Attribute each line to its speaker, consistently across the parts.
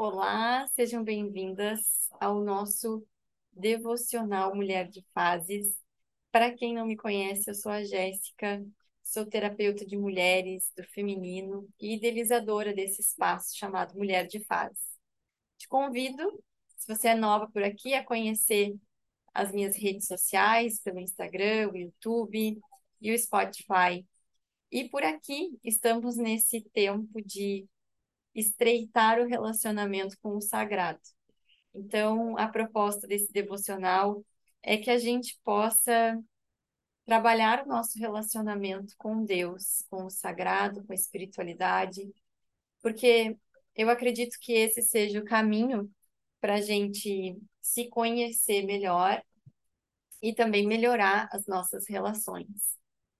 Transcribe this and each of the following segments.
Speaker 1: Olá, sejam bem-vindas ao nosso devocional Mulher de Fases. Para quem não me conhece, eu sou a Jéssica, sou terapeuta de mulheres, do feminino e idealizadora desse espaço chamado Mulher de Fases. Te convido, se você é nova por aqui, a conhecer as minhas redes sociais, pelo Instagram, o YouTube e o Spotify. E por aqui estamos nesse tempo de estreitar o relacionamento com o sagrado. Então, a proposta desse devocional é que a gente possa trabalhar o nosso relacionamento com Deus, com o sagrado, com a espiritualidade, porque eu acredito que esse seja o caminho para a gente se conhecer melhor e também melhorar as nossas relações.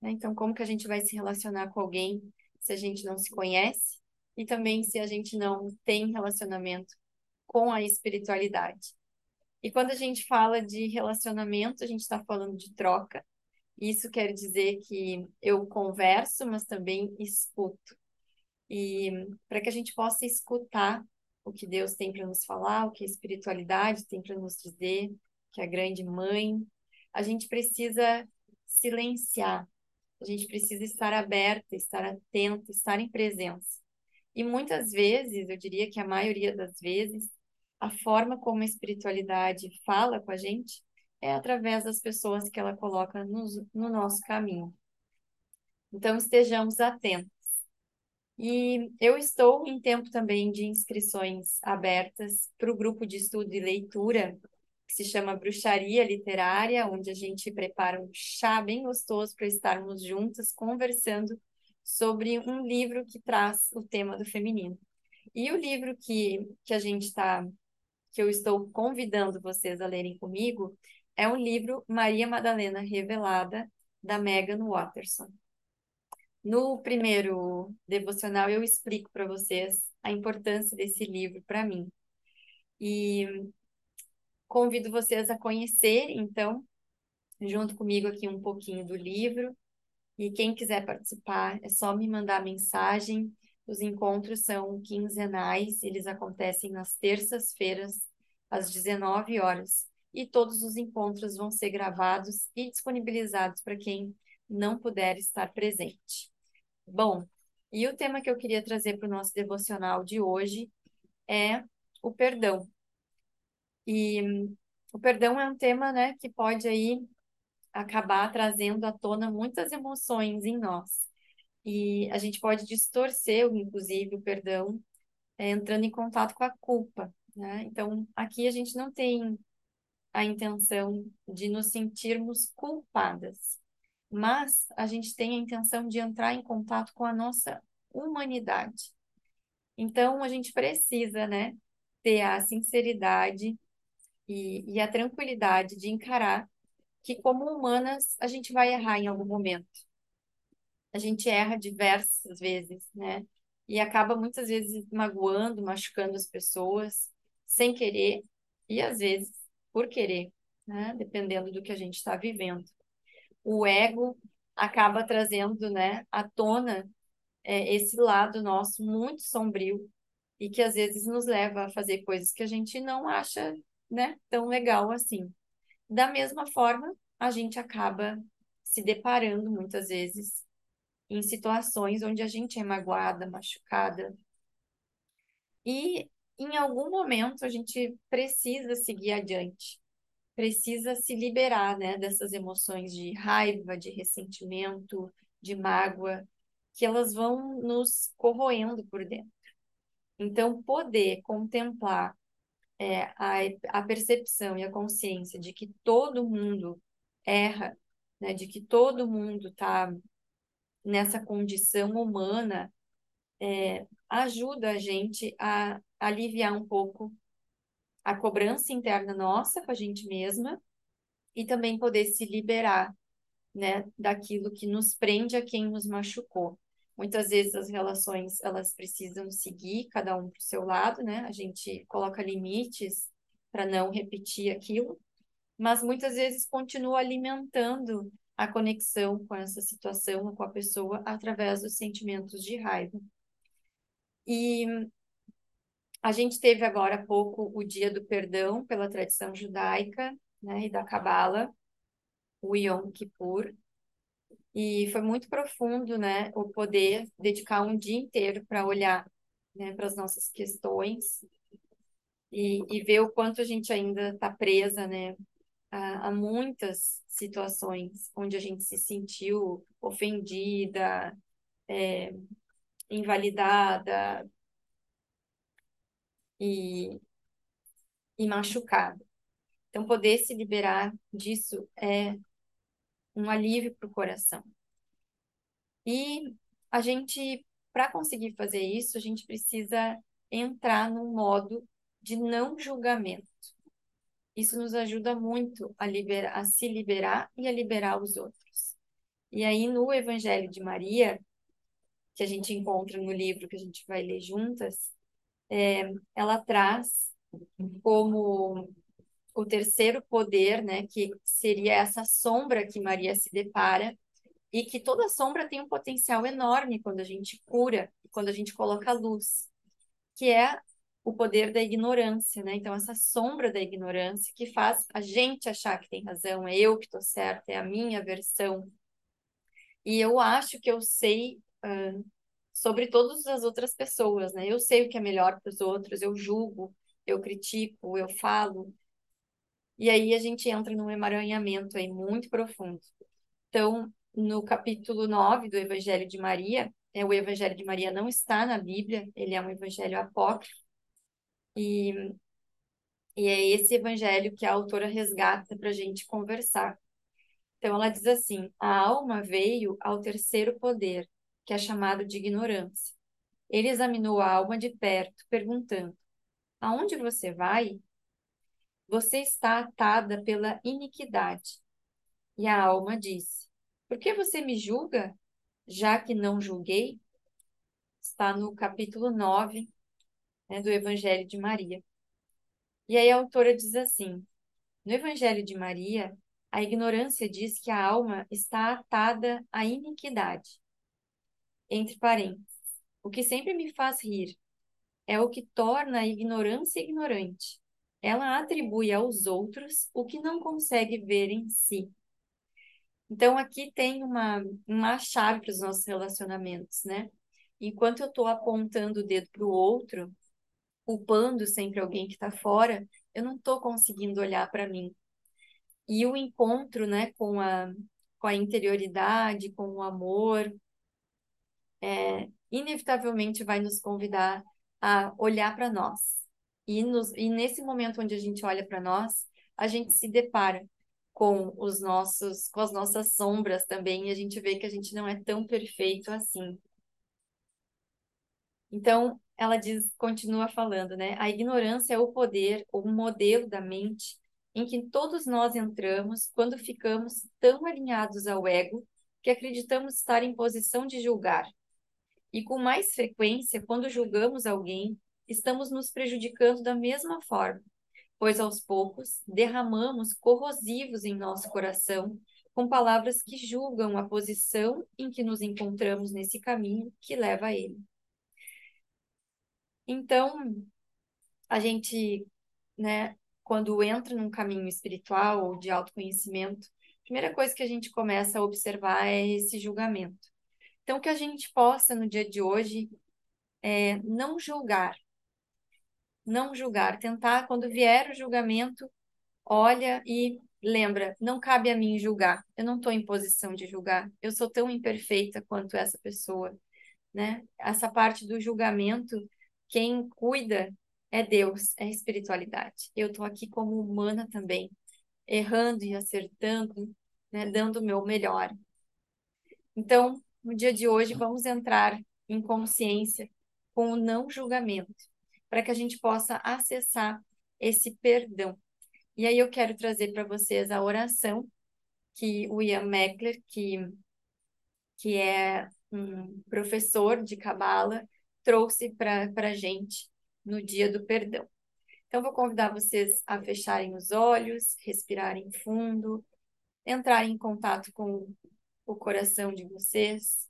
Speaker 1: Né? Então, como que a gente vai se relacionar com alguém se a gente não se conhece? E também se a gente não tem relacionamento com a espiritualidade. E quando a gente fala de relacionamento, a gente está falando de troca. Isso quer dizer que eu converso, mas também escuto. E para que a gente possa escutar o que Deus tem para nos falar, o que a espiritualidade tem para nos dizer, que a grande mãe, a gente precisa silenciar, a gente precisa estar aberta, estar atenta, estar em presença. E muitas vezes, eu diria que a maioria das vezes, a forma como a espiritualidade fala com a gente é através das pessoas que ela coloca no, no nosso caminho. Então, estejamos atentos. E eu estou em tempo também de inscrições abertas para o grupo de estudo e leitura que se chama Bruxaria Literária, onde a gente prepara um chá bem gostoso para estarmos juntas conversando sobre um livro que traz o tema do feminino. E o livro que, que a gente está, que eu estou convidando vocês a lerem comigo, é um livro Maria Madalena Revelada, da Megan Watterson. No primeiro devocional, eu explico para vocês a importância desse livro para mim. E Convido vocês a conhecer, então, junto comigo aqui um pouquinho do livro. E quem quiser participar, é só me mandar mensagem. Os encontros são quinzenais, eles acontecem nas terças-feiras, às 19 horas. E todos os encontros vão ser gravados e disponibilizados para quem não puder estar presente. Bom, e o tema que eu queria trazer para o nosso devocional de hoje é o perdão. E o perdão é um tema, né, que pode aí acabar trazendo à tona muitas emoções em nós. E a gente pode distorcer, inclusive, o perdão é, entrando em contato com a culpa, né? Então, aqui a gente não tem a intenção de nos sentirmos culpadas, mas a gente tem a intenção de entrar em contato com a nossa humanidade. Então, a gente precisa, né, ter a sinceridade e, e a tranquilidade de encarar que, como humanas, a gente vai errar em algum momento. A gente erra diversas vezes, né? E acaba muitas vezes magoando, machucando as pessoas, sem querer, e às vezes por querer, né? Dependendo do que a gente está vivendo. O ego acaba trazendo, né, à tona é, esse lado nosso muito sombrio e que às vezes nos leva a fazer coisas que a gente não acha né, tão legal assim. Da mesma forma, a gente acaba se deparando muitas vezes em situações onde a gente é magoada, machucada. E em algum momento a gente precisa seguir adiante, precisa se liberar, né, dessas emoções de raiva, de ressentimento, de mágoa, que elas vão nos corroendo por dentro. Então, poder contemplar é, a, a percepção e a consciência de que todo mundo erra, né, de que todo mundo está nessa condição humana, é, ajuda a gente a aliviar um pouco a cobrança interna nossa com a gente mesma e também poder se liberar, né, daquilo que nos prende a quem nos machucou. Muitas vezes as relações elas precisam seguir cada um para o seu lado, né? A gente coloca limites para não repetir aquilo, mas muitas vezes continua alimentando a conexão com essa situação, com a pessoa, através dos sentimentos de raiva. E A gente teve agora há pouco o Dia do Perdão pela tradição judaica, né, e da Cabala, o Yom Kippur. E foi muito profundo, né, o poder dedicar um dia inteiro para olhar, né, para as nossas questões e, e ver o quanto a gente ainda está presa, né, a, a muitas situações onde a gente se sentiu ofendida, é, invalidada e, e machucada. Então, poder se liberar disso é um alívio para o coração. E a gente, para conseguir fazer isso, a gente precisa entrar num modo de não julgamento. Isso nos ajuda muito a, liberar, a se liberar e a liberar os outros. E aí, no Evangelho de Maria, que a gente encontra no livro que a gente vai ler juntas, é, ela traz como o terceiro poder, né, que seria essa sombra que Maria se depara, e que toda sombra tem um potencial enorme quando a gente cura, quando a gente coloca luz, que é o poder da ignorância, né? Então, essa sombra da ignorância que faz a gente achar que tem razão, é eu que estou certa, é a minha versão. E eu acho que eu sei uh, sobre todas as outras pessoas, né? Eu sei o que é melhor para os outros, eu julgo, eu critico, eu falo. E aí a gente entra num emaranhamento aí muito profundo. Então, no capítulo 9 do Evangelho de Maria, é, o Evangelho de Maria não está na Bíblia, ele é um evangelho apócrifo, e, e é esse evangelho que a autora resgata para a gente conversar. Então, ela diz assim: a alma veio ao terceiro poder, que é chamado de ignorância. Ele examinou a alma de perto, perguntando: Aonde você vai? Você está atada pela iniquidade. E a alma disse: Por que você me julga, já que não julguei? Está no capítulo 9 né, do Evangelho de Maria. E aí a autora diz assim: No Evangelho de Maria, a ignorância diz que a alma está atada à iniquidade. Entre parênteses, o que sempre me faz rir é o que torna a ignorância ignorante. Ela atribui aos outros o que não consegue ver em si. Então, aqui tem uma, uma chave para os nossos relacionamentos, né? Enquanto eu estou apontando o dedo para o outro, culpando sempre alguém que está fora, eu não estou conseguindo olhar para mim. E o encontro, né, com a, com a interioridade, com o amor, é, inevitavelmente vai nos convidar a olhar para nós. E, nos, e nesse momento onde a gente olha para nós, a gente se depara com os nossos, com as nossas sombras também, e a gente vê que a gente não é tão perfeito assim. Então, ela diz, continua falando, né? A ignorância é o poder, o modelo da mente em que todos nós entramos quando ficamos tão alinhados ao ego que acreditamos estar em posição de julgar. E com mais frequência, quando julgamos alguém, estamos nos prejudicando da mesma forma, pois aos poucos derramamos corrosivos em nosso coração com palavras que julgam a posição em que nos encontramos nesse caminho que leva a ele. Então, a gente, né, quando entra num caminho espiritual ou de autoconhecimento, a primeira coisa que a gente começa a observar é esse julgamento. Então, que a gente possa, no dia de hoje, é, não julgar. Não julgar. Tentar, quando vier o julgamento, olha e lembra: não cabe a mim julgar. Eu não estou em posição de julgar. Eu sou tão imperfeita quanto essa pessoa. Né? Essa parte do julgamento quem cuida é Deus, é espiritualidade. Eu estou aqui como humana também, errando e acertando, né, dando o meu melhor. Então, no dia de hoje, vamos entrar em consciência com o não julgamento, para que a gente possa acessar esse perdão. E aí eu quero trazer para vocês a oração que o Ian Meckler, que, que é um professor de Cabala, trouxe para a gente no dia do perdão. Então, vou convidar vocês a fecharem os olhos, respirarem fundo, entrarem em contato com o coração de vocês,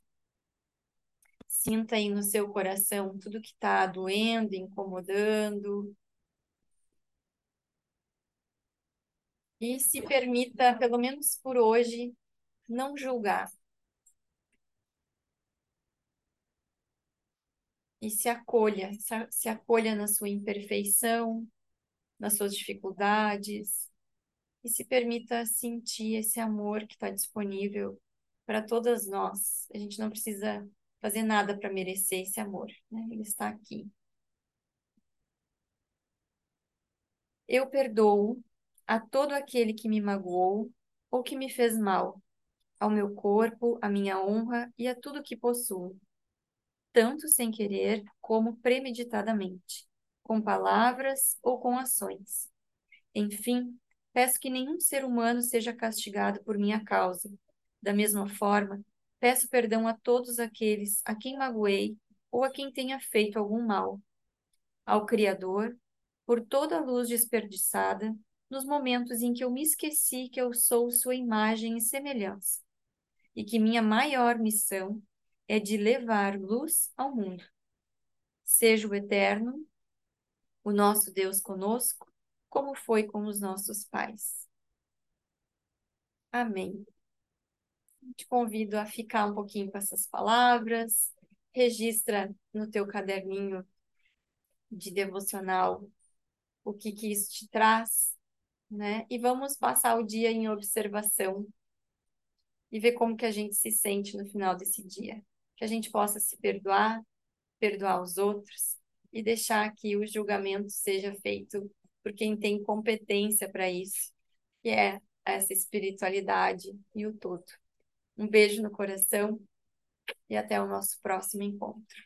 Speaker 1: Sinta aí no seu coração tudo que está doendo, incomodando. E se permita, pelo menos por hoje, não julgar. E se acolha, se acolha na sua imperfeição, nas suas dificuldades, e se permita sentir esse amor que está disponível para todas nós. A gente não precisa fazer nada para merecer esse amor, né? Ele está aqui. Eu perdoo a todo aquele que me magoou ou que me fez mal, ao meu corpo, à minha honra e a tudo que possuo, tanto sem querer como premeditadamente, com palavras ou com ações. Enfim, peço que nenhum ser humano seja castigado por minha causa. Da mesma forma, peço perdão a todos aqueles a quem magoei ou a quem tenha feito algum mal. Ao Criador, por toda a luz desperdiçada, nos momentos em que eu me esqueci que eu sou sua imagem e semelhança, e que minha maior missão é de levar luz ao mundo. Seja o Eterno, o nosso Deus conosco, como foi com os nossos pais. Amém. Te convido a ficar um pouquinho com essas palavras, registra no teu caderninho de devocional o que que isso te traz, né? E vamos passar o dia em observação e ver como que a gente se sente no final desse dia. Que a gente possa se perdoar, perdoar os outros e deixar que o julgamento seja feito por quem tem competência para isso, que é essa espiritualidade e o todo. Um beijo no coração e até o nosso próximo encontro.